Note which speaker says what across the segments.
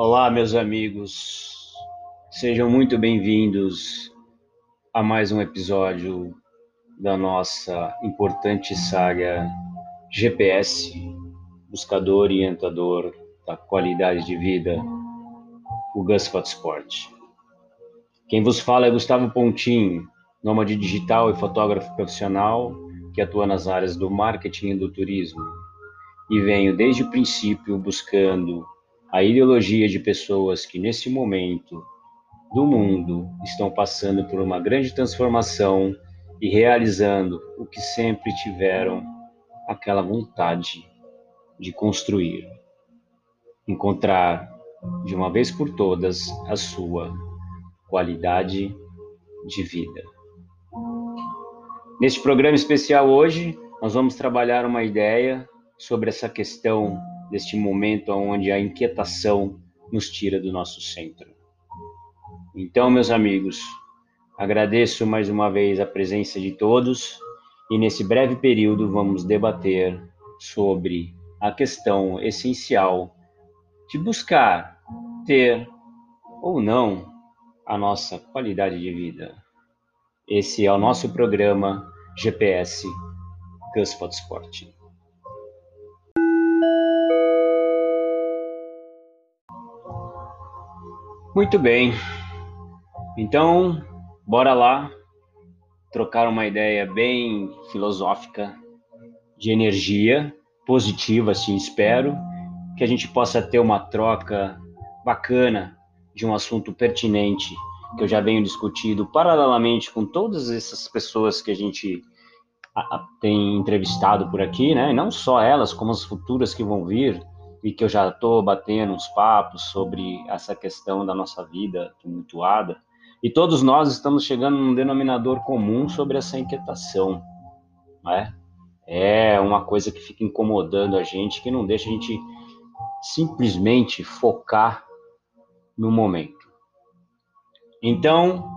Speaker 1: Olá, meus amigos. Sejam muito bem-vindos a mais um episódio da nossa importante saga GPS, buscador orientador da qualidade de vida, o Gusfat Sport. Quem vos fala é Gustavo Pontinho, nômade digital e fotógrafo profissional que atua nas áreas do marketing e do turismo. E venho desde o princípio buscando a ideologia de pessoas que nesse momento do mundo estão passando por uma grande transformação e realizando o que sempre tiveram aquela vontade de construir. Encontrar de uma vez por todas a sua qualidade de vida. Neste programa especial hoje, nós vamos trabalhar uma ideia sobre essa questão deste momento onde a inquietação nos tira do nosso centro. Então, meus amigos, agradeço mais uma vez a presença de todos e nesse breve período vamos debater sobre a questão essencial de buscar ter ou não a nossa qualidade de vida. Esse é o nosso programa GPS Gus Sport. Muito bem. Então, bora lá trocar uma ideia bem filosófica de energia positiva, assim espero, que a gente possa ter uma troca bacana de um assunto pertinente que eu já venho discutindo paralelamente com todas essas pessoas que a gente tem entrevistado por aqui, né? não só elas, como as futuras que vão vir e que eu já estou batendo uns papos sobre essa questão da nossa vida tumultuada. E todos nós estamos chegando num denominador comum sobre essa inquietação, né? É uma coisa que fica incomodando a gente, que não deixa a gente simplesmente focar no momento. Então,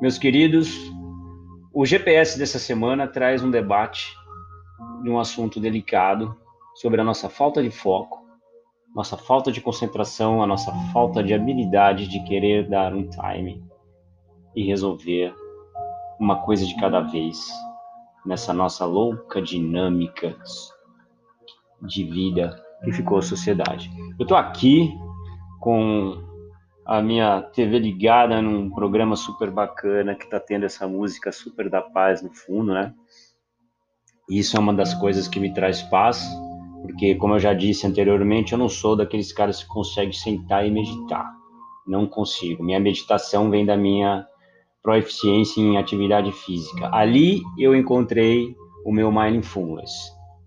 Speaker 1: meus queridos, o GPS dessa semana traz um debate de um assunto delicado sobre a nossa falta de foco nossa falta de concentração, a nossa falta de habilidade de querer dar um time e resolver uma coisa de cada vez nessa nossa louca dinâmica de vida que ficou a sociedade. Eu estou aqui com a minha TV ligada num programa super bacana que está tendo essa música super da paz no fundo, né? Isso é uma das coisas que me traz paz porque, como eu já disse anteriormente, eu não sou daqueles caras que conseguem sentar e meditar. Não consigo. Minha meditação vem da minha proeficiência em atividade física. Ali eu encontrei o meu mindfulness,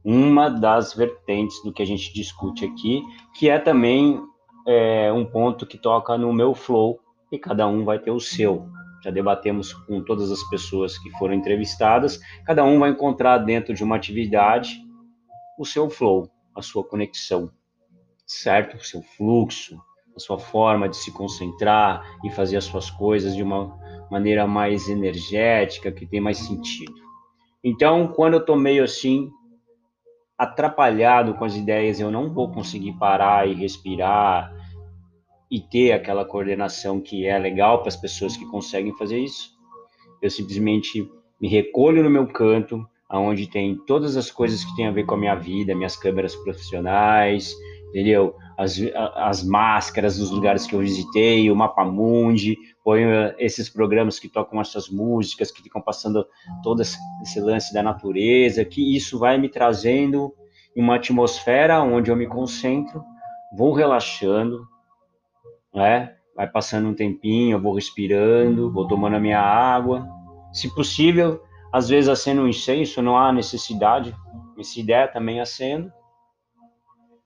Speaker 1: uma das vertentes do que a gente discute aqui, que é também é, um ponto que toca no meu flow e cada um vai ter o seu. Já debatemos com todas as pessoas que foram entrevistadas, cada um vai encontrar dentro de uma atividade o seu flow, a sua conexão, certo? O seu fluxo, a sua forma de se concentrar e fazer as suas coisas de uma maneira mais energética, que tem mais sentido. Então, quando eu tô meio assim, atrapalhado com as ideias, eu não vou conseguir parar e respirar e ter aquela coordenação que é legal para as pessoas que conseguem fazer isso. Eu simplesmente me recolho no meu canto, onde tem todas as coisas que tem a ver com a minha vida, minhas câmeras profissionais, entendeu? As, as máscaras dos lugares que eu visitei, o Mapa Mundi, ponho esses programas que tocam essas músicas, que ficam passando todo esse lance da natureza, que isso vai me trazendo uma atmosfera onde eu me concentro, vou relaxando, né? Vai passando um tempinho, eu vou respirando, vou tomando a minha água. Se possível, às vezes acendo um incenso, não há necessidade, essa ideia também acendo.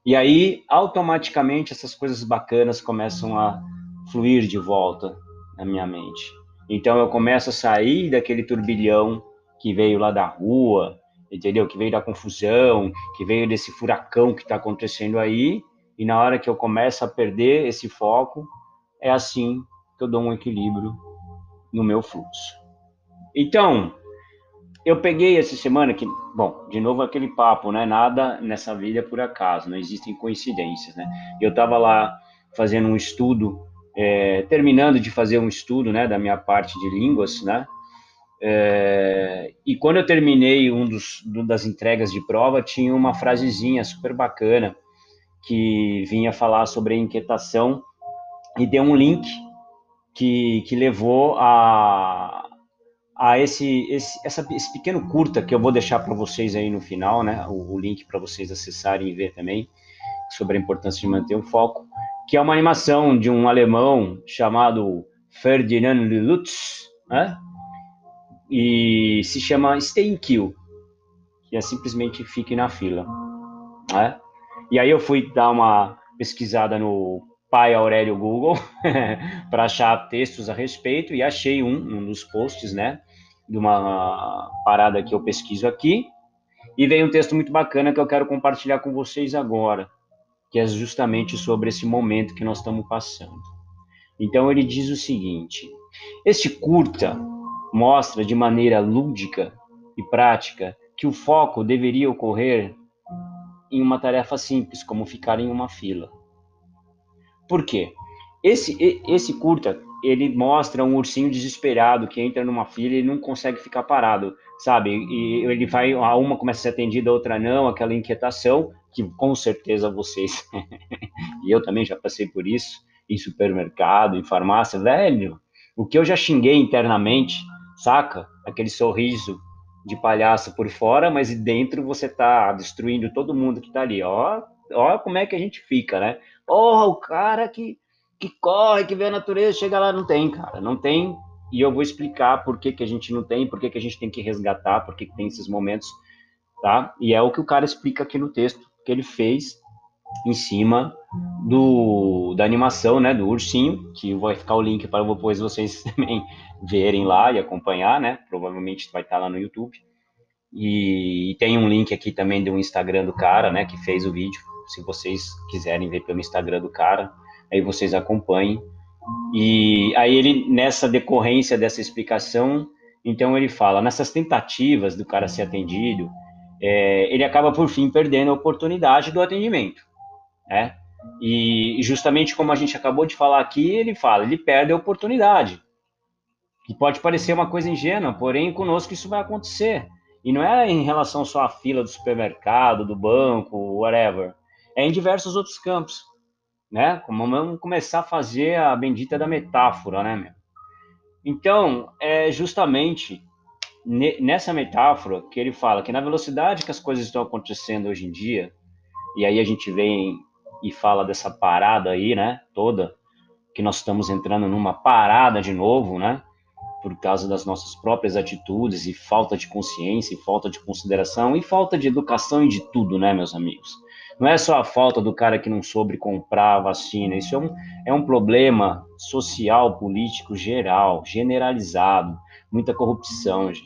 Speaker 1: E aí, automaticamente, essas coisas bacanas começam a fluir de volta na minha mente. Então, eu começo a sair daquele turbilhão que veio lá da rua, entendeu? Que veio da confusão, que veio desse furacão que está acontecendo aí. E na hora que eu começo a perder esse foco, é assim que eu dou um equilíbrio no meu fluxo. Então, eu peguei essa semana que, bom, de novo aquele papo, né? Nada nessa vida é por acaso, não existem coincidências, né? Eu estava lá fazendo um estudo, é, terminando de fazer um estudo, né, da minha parte de línguas, né, é, e quando eu terminei um dos das entregas de prova, tinha uma frasezinha super bacana que vinha falar sobre a inquietação e deu um link que, que levou a, a esse, esse, essa, esse pequeno curta que eu vou deixar para vocês aí no final, né? O, o link para vocês acessarem e ver também sobre a importância de manter o foco, que é uma animação de um alemão chamado Ferdinand Lutz, né? E se chama Stay in Queue, que é simplesmente fique na fila, né? E aí eu fui dar uma pesquisada no pai Aurélio Google para achar textos a respeito e achei um, um dos posts, né, de uma parada que eu pesquiso aqui e veio um texto muito bacana que eu quero compartilhar com vocês agora, que é justamente sobre esse momento que nós estamos passando. Então ele diz o seguinte: este curta mostra de maneira lúdica e prática que o foco deveria ocorrer em uma tarefa simples, como ficar em uma fila. Por quê? Esse, esse curta, ele mostra um ursinho desesperado que entra numa fila e não consegue ficar parado, sabe? E ele vai, a uma começa a ser atendida, a outra não, aquela inquietação, que com certeza vocês, e eu também já passei por isso, em supermercado, em farmácia, velho, o que eu já xinguei internamente, saca? Aquele sorriso de palhaço por fora, mas dentro você tá destruindo todo mundo que tá ali. Ó, ó como é que a gente fica, né? Oh, o cara que, que corre, que vê a natureza, chega lá, não tem, cara, não tem. E eu vou explicar por que, que a gente não tem, por que, que a gente tem que resgatar, por que, que tem esses momentos, tá? E é o que o cara explica aqui no texto que ele fez em cima do da animação, né, do ursinho, que vai ficar o link para depois vocês também verem lá e acompanhar, né? Provavelmente vai estar lá no YouTube. E, e tem um link aqui também do Instagram do cara, né, que fez o vídeo. Se vocês quiserem ver pelo Instagram do cara, aí vocês acompanhem. E aí ele nessa decorrência dessa explicação, então ele fala nessas tentativas do cara ser atendido, é, ele acaba por fim perdendo a oportunidade do atendimento, né? E justamente como a gente acabou de falar aqui, ele fala, ele perde a oportunidade. Que pode parecer uma coisa ingênua, porém conosco isso vai acontecer. E não é em relação só à fila do supermercado, do banco, whatever. É em diversos outros campos, né? Como vamos começar a fazer a bendita da metáfora, né, meu? Então, é justamente nessa metáfora que ele fala que na velocidade que as coisas estão acontecendo hoje em dia, e aí a gente vem e fala dessa parada aí, né, toda, que nós estamos entrando numa parada de novo, né, por causa das nossas próprias atitudes e falta de consciência e falta de consideração e falta de educação e de tudo, né, meus amigos? Não é só a falta do cara que não soube comprar a vacina, isso é um, é um problema social, político geral, generalizado, muita corrupção, gente,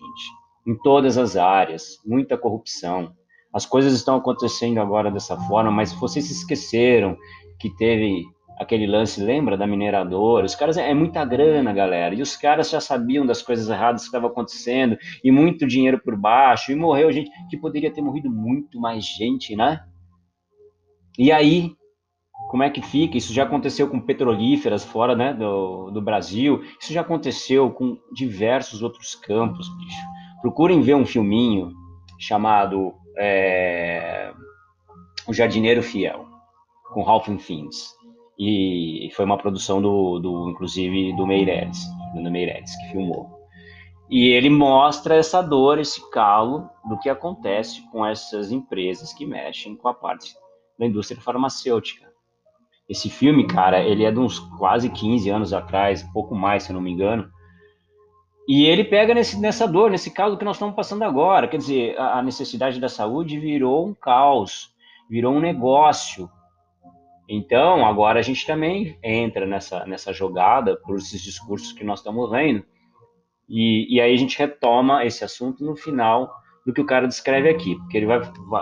Speaker 1: em todas as áreas, muita corrupção. As coisas estão acontecendo agora dessa forma, mas vocês se esqueceram que teve aquele lance, lembra da mineradora? Os caras é muita grana, galera. E os caras já sabiam das coisas erradas que estavam acontecendo e muito dinheiro por baixo e morreu gente que poderia ter morrido muito mais gente, né? E aí, como é que fica? Isso já aconteceu com petrolíferas fora né, do, do Brasil, isso já aconteceu com diversos outros campos, bicho. Procurem ver um filminho chamado é, O Jardineiro Fiel, com Ralph Fiennes. E foi uma produção do, do inclusive, do Meirelles, do Meirelles, que filmou. E ele mostra essa dor, esse calo do que acontece com essas empresas que mexem com a parte da indústria farmacêutica. Esse filme, cara, ele é de uns quase 15 anos atrás, pouco mais, se eu não me engano. E ele pega nesse, nessa dor, nesse caso que nós estamos passando agora. Quer dizer, a, a necessidade da saúde virou um caos, virou um negócio. Então, agora a gente também entra nessa, nessa jogada por esses discursos que nós estamos vendo. E, e aí a gente retoma esse assunto no final do que o cara descreve aqui, porque ele vai,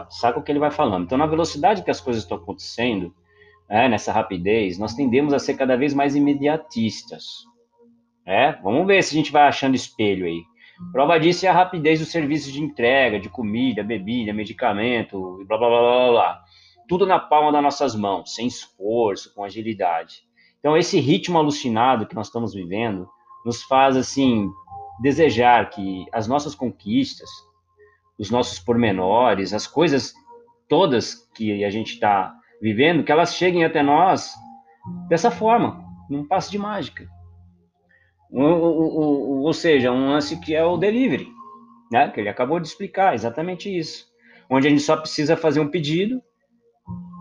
Speaker 1: saca o que ele vai falando. Então, na velocidade que as coisas estão acontecendo, né, nessa rapidez, nós tendemos a ser cada vez mais imediatistas. É, vamos ver se a gente vai achando espelho aí. Prova disso é a rapidez dos serviços de entrega, de comida, bebida, medicamento, blá blá blá blá blá. Tudo na palma das nossas mãos, sem esforço, com agilidade. Então, esse ritmo alucinado que nós estamos vivendo nos faz, assim, desejar que as nossas conquistas, os nossos pormenores, as coisas todas que a gente está vivendo, que elas cheguem até nós dessa forma, num passe de mágica. Ou, ou seja, um lance que é o delivery, né? que ele acabou de explicar, exatamente isso. Onde a gente só precisa fazer um pedido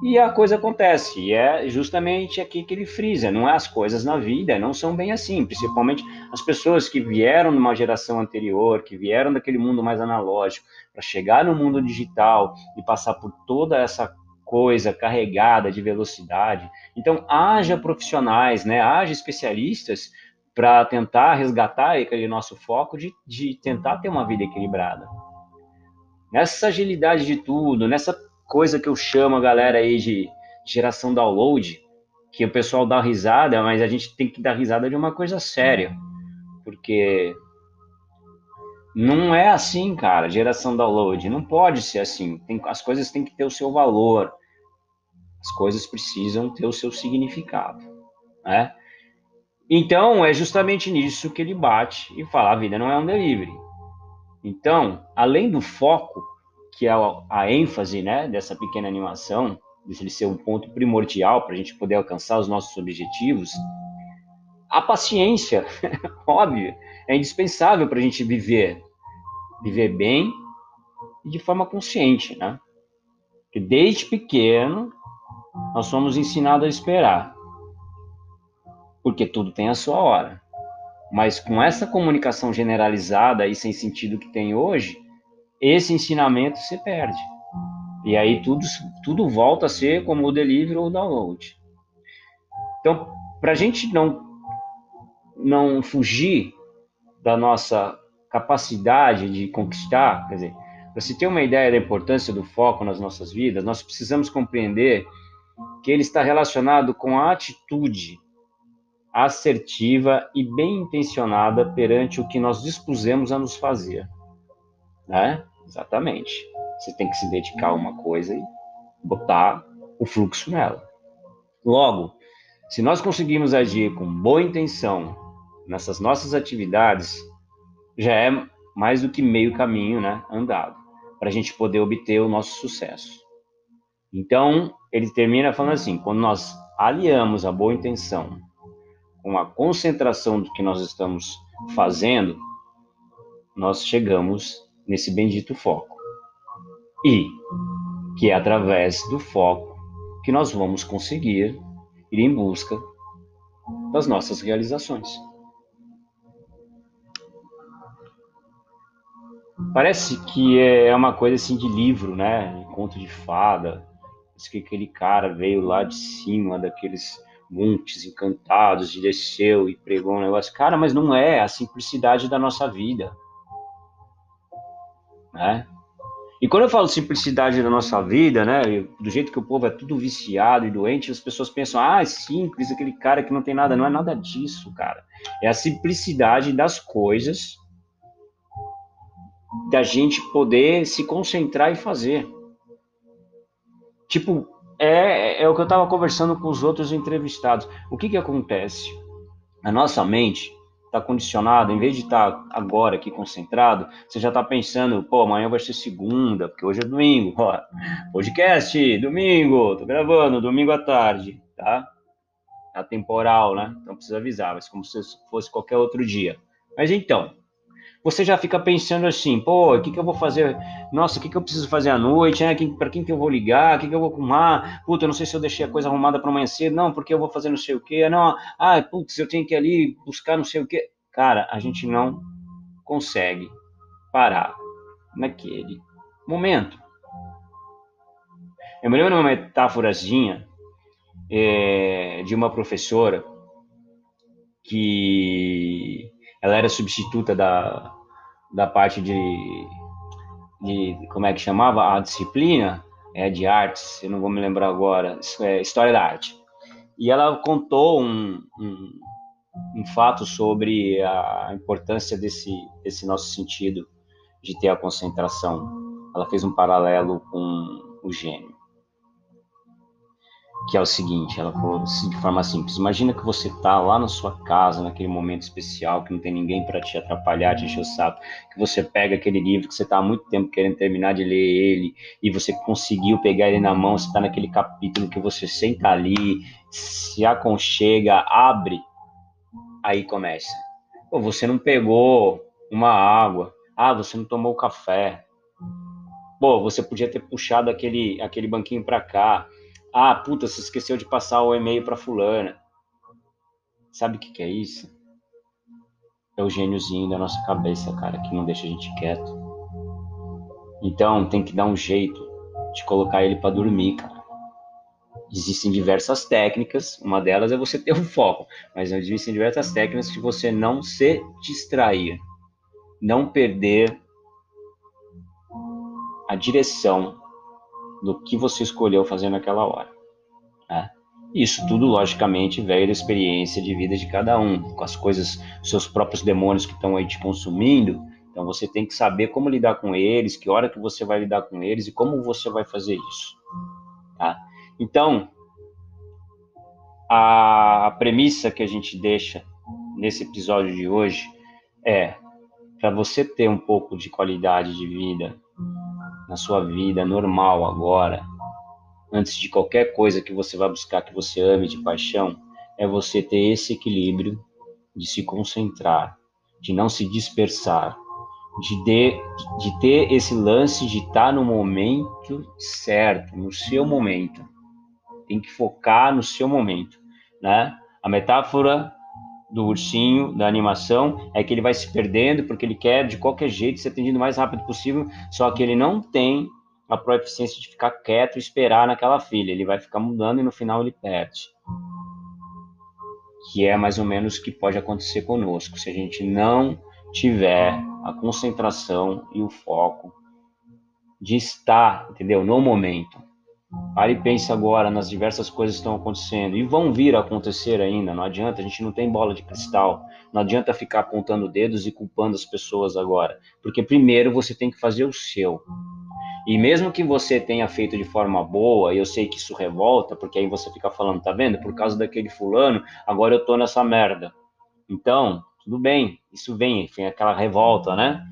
Speaker 1: e a coisa acontece. E é justamente aqui que ele frisa: não é as coisas na vida não são bem assim. Principalmente as pessoas que vieram de uma geração anterior, que vieram daquele mundo mais analógico, para chegar no mundo digital e passar por toda essa coisa carregada de velocidade. Então, haja profissionais, né, haja especialistas para tentar resgatar aquele nosso foco de, de tentar ter uma vida equilibrada. Nessa agilidade de tudo, nessa coisa que eu chamo a galera aí de geração download, que o pessoal dá risada, mas a gente tem que dar risada de uma coisa séria, porque não é assim, cara, geração download, não pode ser assim. Tem, as coisas têm que ter o seu valor, as coisas precisam ter o seu significado, né? Então, é justamente nisso que ele bate e fala: a vida não é um delivery. Então, além do foco, que é a, ênfase né, dessa pequena animação, de ser um ponto primordial para a gente poder alcançar os nossos objetivos, a paciência, óbvio, é indispensável para a gente viver, viver bem e de forma consciente, né? Porque desde pequeno nós somos ensinados a esperar porque tudo tem a sua hora. Mas com essa comunicação generalizada e sem sentido que tem hoje, esse ensinamento se perde. E aí tudo, tudo volta a ser como o delivery ou o download. Então, para a gente não, não fugir da nossa capacidade de conquistar, quer dizer, para se ter uma ideia da importância do foco nas nossas vidas, nós precisamos compreender que ele está relacionado com a atitude assertiva e bem intencionada perante o que nós dispusemos a nos fazer. Né? Exatamente. Você tem que se dedicar a uma coisa e botar o fluxo nela. Logo, se nós conseguirmos agir com boa intenção nessas nossas atividades, já é mais do que meio caminho né, andado para a gente poder obter o nosso sucesso. Então, ele termina falando assim: quando nós aliamos a boa intenção com a concentração do que nós estamos fazendo, nós chegamos nesse bendito foco. E que é através do foco que nós vamos conseguir ir em busca das nossas realizações. Parece que é uma coisa assim de livro, né? Conto de fada. Diz que aquele cara veio lá de cima daqueles montes encantados e desceu e pregou um negócio. Cara, mas não é a simplicidade da nossa vida. Né? E quando eu falo simplicidade da nossa vida, né, do jeito que o povo é tudo viciado e doente, as pessoas pensam, ah, é simples, aquele cara que não tem nada. Não é nada disso, cara. É a simplicidade das coisas da gente poder se concentrar e fazer. Tipo, é, é o que eu estava conversando com os outros entrevistados. O que, que acontece? A nossa mente está condicionada, em vez de estar tá agora aqui concentrado, você já está pensando, pô, amanhã vai ser segunda, porque hoje é domingo. Ó, podcast, domingo, tô gravando, domingo à tarde, tá? É temporal, né? Então precisa avisar, mas como se fosse qualquer outro dia. Mas então, você já fica pensando assim, pô, o que, que eu vou fazer? Nossa, o que, que eu preciso fazer à noite? Né? Para quem que eu vou ligar? O que, que eu vou arrumar? Puta, eu não sei se eu deixei a coisa arrumada para amanhã cedo. Não, porque eu vou fazer não sei o quê. Não, ah, putz, eu tenho que ir ali buscar não sei o quê. Cara, a gente não consegue parar naquele momento. Eu me lembro de uma metáforazinha é, de uma professora que ela era substituta da, da parte de, de como é que chamava a disciplina é de artes, eu não vou me lembrar agora, é história da arte. E ela contou um, um, um fato sobre a importância desse, desse nosso sentido de ter a concentração. Ela fez um paralelo com o gênio. Que é o seguinte, ela falou assim, de forma simples, imagina que você tá lá na sua casa, naquele momento especial, que não tem ninguém para te atrapalhar, te encher o saco, que você pega aquele livro que você tá há muito tempo querendo terminar de ler ele, e você conseguiu pegar ele na mão, você tá naquele capítulo que você senta ali, se aconchega, abre, aí começa. Pô, você não pegou uma água, ah, você não tomou café, pô, você podia ter puxado aquele, aquele banquinho para cá, ah, puta, você esqueceu de passar o e-mail para fulana. Sabe o que, que é isso? É o gêniozinho da nossa cabeça, cara, que não deixa a gente quieto. Então, tem que dar um jeito de colocar ele para dormir, cara. Existem diversas técnicas, uma delas é você ter o um foco, mas existem diversas técnicas de você não se distrair, não perder a direção do que você escolheu fazer naquela hora. Né? Isso tudo, logicamente, veio da experiência de vida de cada um, com as coisas, seus próprios demônios que estão aí te consumindo. Então você tem que saber como lidar com eles, que hora que você vai lidar com eles e como você vai fazer isso. Tá? Então, a premissa que a gente deixa nesse episódio de hoje é para você ter um pouco de qualidade de vida na sua vida normal agora, antes de qualquer coisa que você vai buscar que você ame de paixão, é você ter esse equilíbrio de se concentrar, de não se dispersar, de, de, de ter esse lance de estar no momento certo, no seu momento. Tem que focar no seu momento, né? A metáfora do ursinho, da animação, é que ele vai se perdendo porque ele quer de qualquer jeito ser atendido o mais rápido possível, só que ele não tem a proeficiência de ficar quieto e esperar naquela filha. Ele vai ficar mudando e no final ele perde. Que é mais ou menos o que pode acontecer conosco se a gente não tiver a concentração e o foco de estar, entendeu, no momento. Pare e pense agora nas diversas coisas que estão acontecendo e vão vir a acontecer ainda. Não adianta, a gente não tem bola de cristal. Não adianta ficar apontando dedos e culpando as pessoas agora, porque primeiro você tem que fazer o seu. E mesmo que você tenha feito de forma boa, eu sei que isso revolta, porque aí você fica falando, tá vendo? Por causa daquele fulano, agora eu tô nessa merda. Então, tudo bem, isso vem, enfim, aquela revolta, né?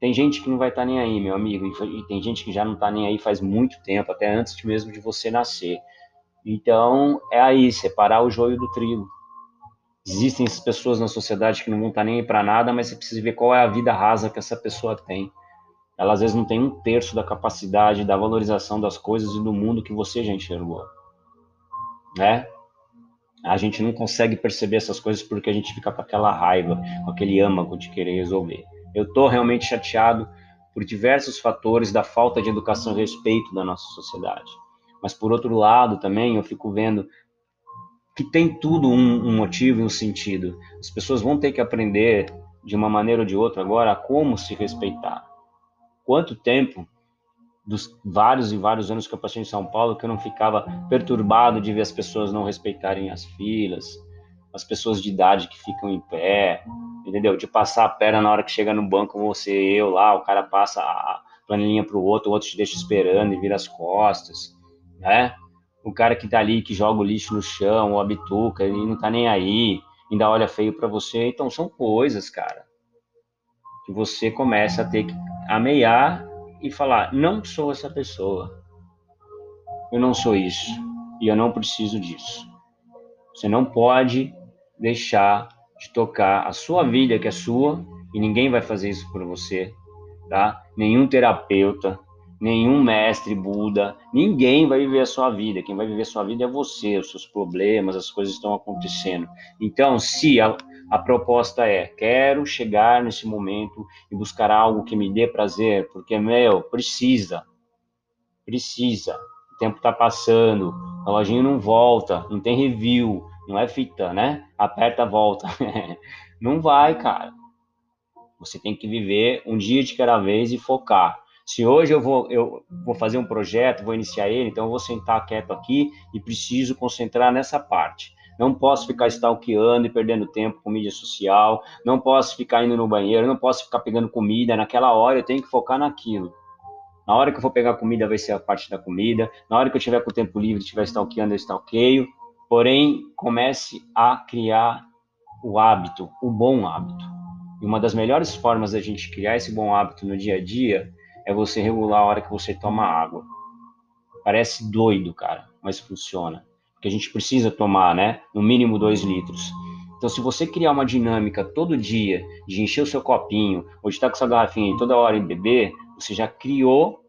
Speaker 1: Tem gente que não vai estar tá nem aí, meu amigo, e tem gente que já não está nem aí faz muito tempo, até antes mesmo de você nascer. Então, é aí, separar o joio do trigo. Existem essas pessoas na sociedade que não vão estar tá nem aí para nada, mas você precisa ver qual é a vida rasa que essa pessoa tem. Ela às vezes não tem um terço da capacidade, da valorização das coisas e do mundo que você já enxergou. Né? A gente não consegue perceber essas coisas porque a gente fica com aquela raiva, com aquele âmago de querer resolver. Eu estou realmente chateado por diversos fatores da falta de educação e respeito da nossa sociedade. Mas, por outro lado, também eu fico vendo que tem tudo um, um motivo e um sentido. As pessoas vão ter que aprender, de uma maneira ou de outra, agora, a como se respeitar. Quanto tempo dos vários e vários anos que eu passei em São Paulo que eu não ficava perturbado de ver as pessoas não respeitarem as filas, as pessoas de idade que ficam em pé, entendeu? De passar a perna na hora que chega no banco, você, eu lá, o cara passa a planilhinha para o outro, o outro te deixa esperando e vira as costas, né? O cara que tá ali, que joga o lixo no chão, ou a bituca, ele não tá nem aí, ainda olha feio para você. Então, são coisas, cara, que você começa a ter que ameiar e falar: não sou essa pessoa, eu não sou isso, e eu não preciso disso. Você não pode deixar de tocar a sua vida, que é sua, e ninguém vai fazer isso por você, tá? Nenhum terapeuta, nenhum mestre Buda, ninguém vai viver a sua vida. Quem vai viver a sua vida é você, os seus problemas, as coisas estão acontecendo. Então, se a, a proposta é, quero chegar nesse momento e buscar algo que me dê prazer, porque, meu, precisa, precisa. O tempo está passando, a lojinha não volta, não tem review, não é fita, né? Aperta, volta. não vai, cara. Você tem que viver um dia de cada vez e focar. Se hoje eu vou, eu vou fazer um projeto, vou iniciar ele, então eu vou sentar quieto aqui e preciso concentrar nessa parte. Não posso ficar stalkeando e perdendo tempo com mídia social, não posso ficar indo no banheiro, não posso ficar pegando comida. Naquela hora eu tenho que focar naquilo. Na hora que eu for pegar comida, vai ser a parte da comida. Na hora que eu tiver com o tempo livre, estiver stalkeando, eu stalkeio. Porém, comece a criar o hábito, o bom hábito. E uma das melhores formas da gente criar esse bom hábito no dia a dia é você regular a hora que você toma água. Parece doido, cara, mas funciona. Porque a gente precisa tomar, né? No mínimo dois litros. Então, se você criar uma dinâmica todo dia de encher o seu copinho, ou de estar com sua garrafinha toda hora em beber, você já criou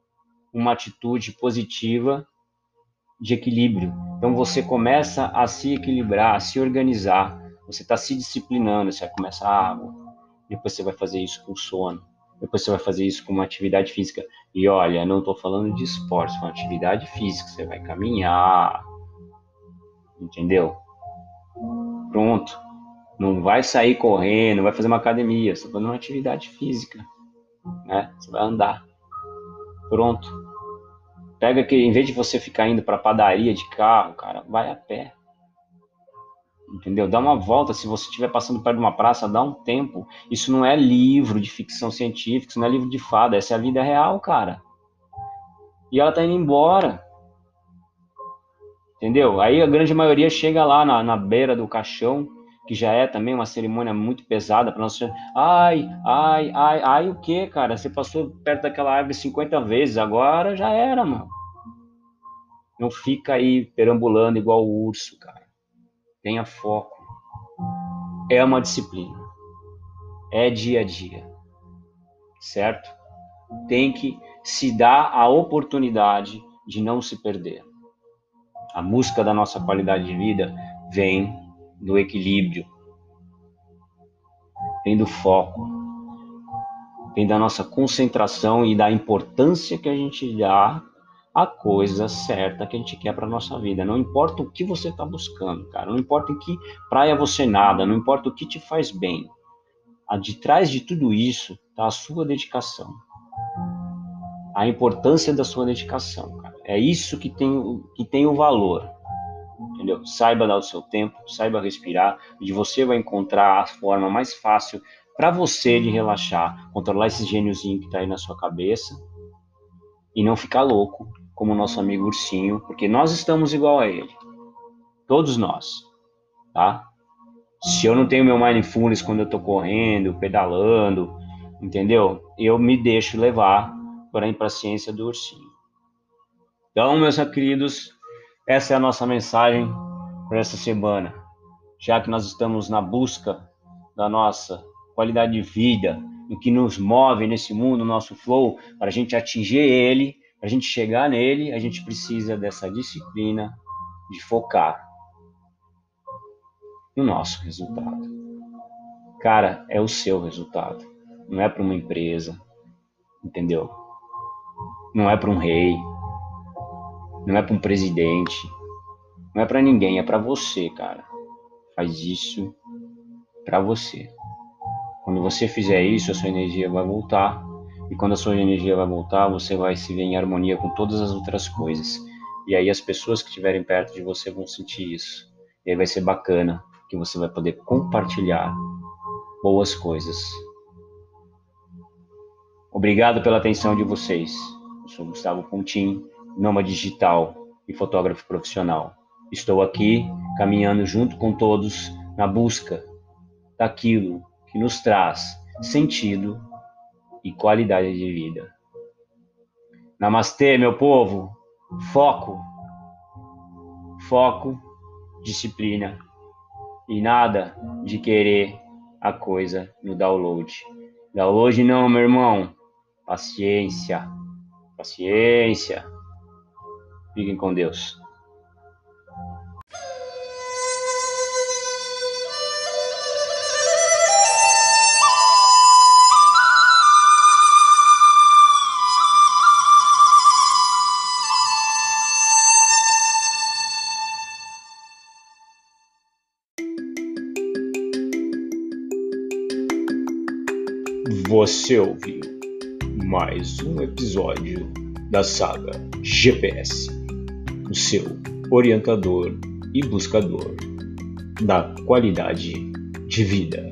Speaker 1: uma atitude positiva de equilíbrio. Então, você começa a se equilibrar, a se organizar. Você está se disciplinando, você vai começar a água. Depois você vai fazer isso com sono. Depois você vai fazer isso com uma atividade física. E olha, não estou falando de esporte, é atividade física. Você vai caminhar. Entendeu? Pronto. Não vai sair correndo, vai fazer uma academia. Você está fazendo uma atividade física. Né? Você vai andar. Pronto. Pega que, em vez de você ficar indo para padaria de carro, cara, vai a pé. Entendeu? Dá uma volta. Se você estiver passando perto de uma praça, dá um tempo. Isso não é livro de ficção científica, isso não é livro de fada. Essa é a vida real, cara. E ela tá indo embora. Entendeu? Aí a grande maioria chega lá na, na beira do caixão, que já é também uma cerimônia muito pesada para nós. Ai, ai, ai, ai, o que, cara? Você passou perto daquela árvore 50 vezes, agora já era, mano. Não fica aí perambulando igual o urso, cara tenha foco. É uma disciplina. É dia a dia. Certo? Tem que se dar a oportunidade de não se perder. A música da nossa qualidade de vida vem do equilíbrio, vem do foco, vem da nossa concentração e da importância que a gente dá a coisa certa que a gente quer para nossa vida. Não importa o que você está buscando, cara. Não importa em que praia você nada. Não importa o que te faz bem. De trás de tudo isso está a sua dedicação. A importância da sua dedicação, cara. É isso que tem, que tem o valor. Entendeu? Saiba dar o seu tempo, saiba respirar, e você vai encontrar a forma mais fácil para você de relaxar, controlar esse gêniozinho que está aí na sua cabeça e não ficar louco como nosso amigo ursinho, porque nós estamos igual a ele. Todos nós, tá? Se eu não tenho meu mindfulness quando eu tô correndo, pedalando, entendeu? Eu me deixo levar para a impaciência do ursinho. Então, meus queridos, essa é a nossa mensagem para essa semana. Já que nós estamos na busca da nossa qualidade de vida, o que nos move nesse mundo, nosso flow, para a gente atingir ele, para a gente chegar nele, a gente precisa dessa disciplina de focar no nosso resultado. Cara, é o seu resultado, não é para uma empresa, entendeu? Não é para um rei, não é para um presidente, não é para ninguém, é para você, cara. Faz isso para você. Quando você fizer isso, a sua energia vai voltar e quando a sua energia vai voltar, você vai se ver em harmonia com todas as outras coisas. E aí as pessoas que estiverem perto de você vão sentir isso. E aí vai ser bacana, que você vai poder compartilhar boas coisas. Obrigado pela atenção de vocês. Eu sou Gustavo Pontin, nômade digital e fotógrafo profissional. Estou aqui caminhando junto com todos na busca daquilo que nos traz sentido e qualidade de vida. Namastê, meu povo. Foco. Foco, disciplina e nada de querer a coisa no download. Download não, meu irmão. Paciência. Paciência. Fiquem com Deus. Você ouviu mais um episódio da saga GPS, o seu orientador e buscador da qualidade de vida.